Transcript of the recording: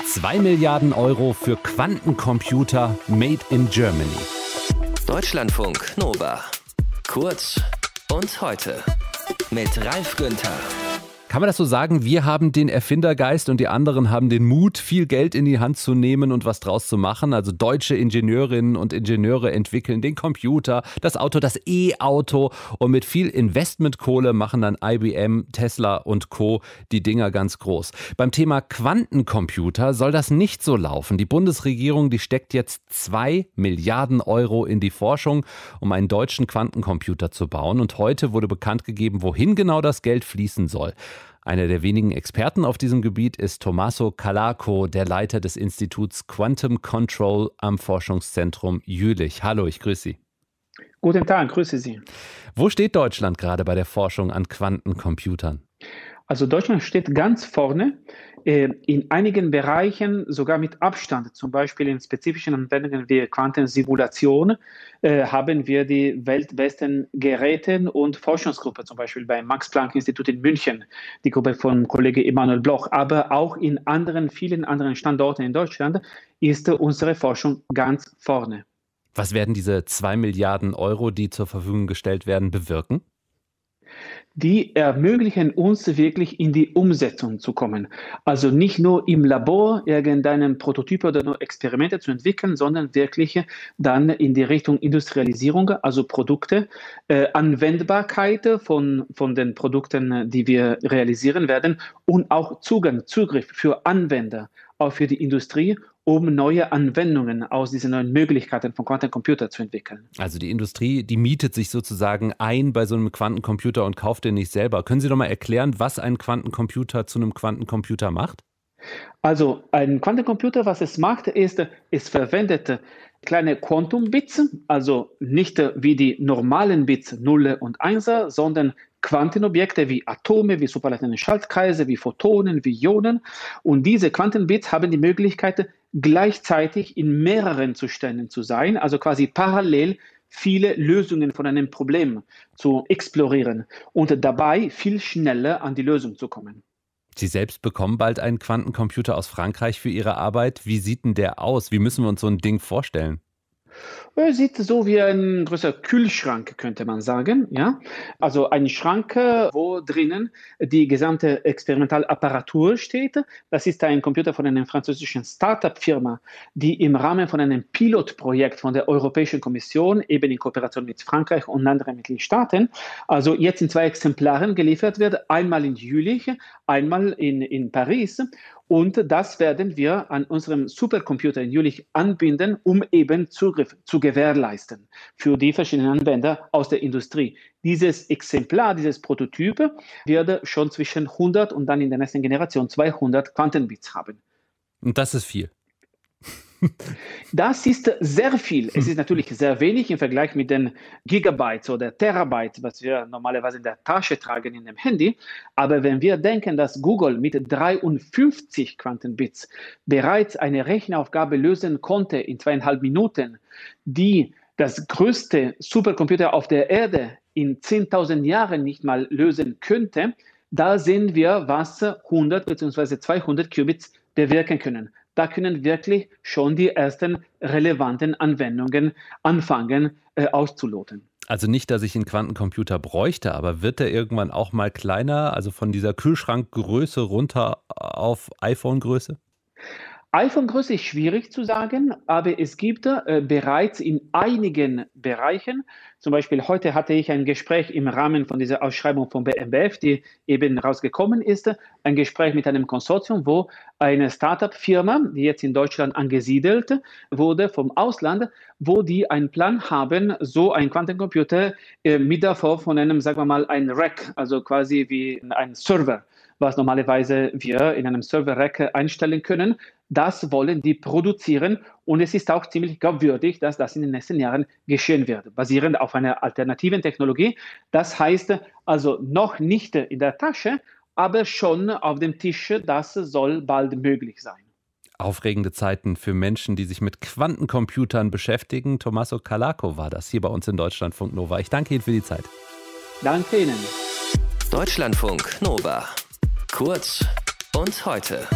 2 Milliarden Euro für Quantencomputer made in Germany. Deutschlandfunk Nova. Kurz und heute mit Ralf Günther. Kann man das so sagen? Wir haben den Erfindergeist und die anderen haben den Mut, viel Geld in die Hand zu nehmen und was draus zu machen. Also deutsche Ingenieurinnen und Ingenieure entwickeln den Computer, das Auto, das E-Auto und mit viel Investmentkohle machen dann IBM, Tesla und Co. die Dinger ganz groß. Beim Thema Quantencomputer soll das nicht so laufen. Die Bundesregierung, die steckt jetzt zwei Milliarden Euro in die Forschung, um einen deutschen Quantencomputer zu bauen. Und heute wurde bekannt gegeben, wohin genau das Geld fließen soll. Einer der wenigen Experten auf diesem Gebiet ist Tommaso Calaco, der Leiter des Instituts Quantum Control am Forschungszentrum Jülich. Hallo, ich grüße Sie. Guten Tag, grüße Sie. Wo steht Deutschland gerade bei der Forschung an Quantencomputern? Also Deutschland steht ganz vorne, äh, in einigen Bereichen sogar mit Abstand. Zum Beispiel in spezifischen Anwendungen wie Quantensimulation äh, haben wir die weltbesten Geräte und Forschungsgruppe, zum Beispiel beim Max-Planck-Institut in München, die Gruppe von Kollege Emanuel Bloch. Aber auch in anderen, vielen anderen Standorten in Deutschland ist unsere Forschung ganz vorne. Was werden diese zwei Milliarden Euro, die zur Verfügung gestellt werden, bewirken? Die ermöglichen uns wirklich in die Umsetzung zu kommen. Also nicht nur im Labor irgendeinen Prototyp oder nur Experimente zu entwickeln, sondern wirklich dann in die Richtung Industrialisierung, also Produkte, äh, Anwendbarkeit von, von den Produkten, die wir realisieren werden und auch Zugang, Zugriff für Anwender, auch für die Industrie um neue Anwendungen aus diesen neuen Möglichkeiten von Quantencomputer zu entwickeln. Also die Industrie, die mietet sich sozusagen ein bei so einem Quantencomputer und kauft den nicht selber. Können Sie doch mal erklären, was ein Quantencomputer zu einem Quantencomputer macht? Also ein Quantencomputer, was es macht, ist, es verwendet kleine Quantum-Bits, also nicht wie die normalen Bits 0 und 1, sondern Quantenobjekte wie Atome, wie superlaterne Schaltkreise, wie Photonen, wie Ionen. Und diese Quantenbits haben die Möglichkeit, gleichzeitig in mehreren Zuständen zu sein, also quasi parallel viele Lösungen von einem Problem zu explorieren und dabei viel schneller an die Lösung zu kommen. Sie selbst bekommen bald einen Quantencomputer aus Frankreich für Ihre Arbeit. Wie sieht denn der aus? Wie müssen wir uns so ein Ding vorstellen? Sieht so wie ein größer Kühlschrank, könnte man sagen. Ja? Also ein Schrank, wo drinnen die gesamte Experimentalapparatur steht. Das ist ein Computer von einer französischen Startup-Firma, die im Rahmen von einem Pilotprojekt von der Europäischen Kommission, eben in Kooperation mit Frankreich und anderen Mitgliedstaaten, also jetzt in zwei Exemplaren geliefert wird. Einmal in Jülich, einmal in, in Paris. Und das werden wir an unserem Supercomputer in Jülich anbinden, um eben Zugriff zu gewährleisten für die verschiedenen Anwender aus der Industrie. Dieses Exemplar, dieses Prototyp wird schon zwischen 100 und dann in der nächsten Generation 200 Quantenbits haben. Und das ist viel. Das ist sehr viel. Es ist natürlich sehr wenig im Vergleich mit den Gigabytes oder Terabytes, was wir normalerweise in der Tasche tragen in dem Handy. Aber wenn wir denken, dass Google mit 53 Quantenbits bereits eine Rechenaufgabe lösen konnte in zweieinhalb Minuten, die das größte Supercomputer auf der Erde in 10.000 Jahren nicht mal lösen könnte, da sehen wir, was 100 bzw. 200 Qubits bewirken können da können wirklich schon die ersten relevanten Anwendungen anfangen äh, auszuloten. Also nicht, dass ich einen Quantencomputer bräuchte, aber wird der irgendwann auch mal kleiner, also von dieser Kühlschrankgröße runter auf iPhone-Größe? iPhone-Größe ist schwierig zu sagen, aber es gibt äh, bereits in einigen Bereichen, zum Beispiel heute hatte ich ein Gespräch im Rahmen von dieser Ausschreibung von BMBF, die eben rausgekommen ist, ein Gespräch mit einem Konsortium, wo eine Startup-Firma, die jetzt in Deutschland angesiedelt wurde vom Ausland, wo die einen Plan haben, so ein Quantencomputer äh, mit davor von einem, sagen wir mal, ein Rack, also quasi wie ein Server was normalerweise wir in einem Server-Rack einstellen können. Das wollen die produzieren und es ist auch ziemlich glaubwürdig, dass das in den nächsten Jahren geschehen wird, basierend auf einer alternativen Technologie. Das heißt also noch nicht in der Tasche, aber schon auf dem Tisch. Das soll bald möglich sein. Aufregende Zeiten für Menschen, die sich mit Quantencomputern beschäftigen. Tommaso Calaco war das hier bei uns in Deutschlandfunk Nova. Ich danke Ihnen für die Zeit. Danke Ihnen. Deutschlandfunk Nova. Kurz und heute.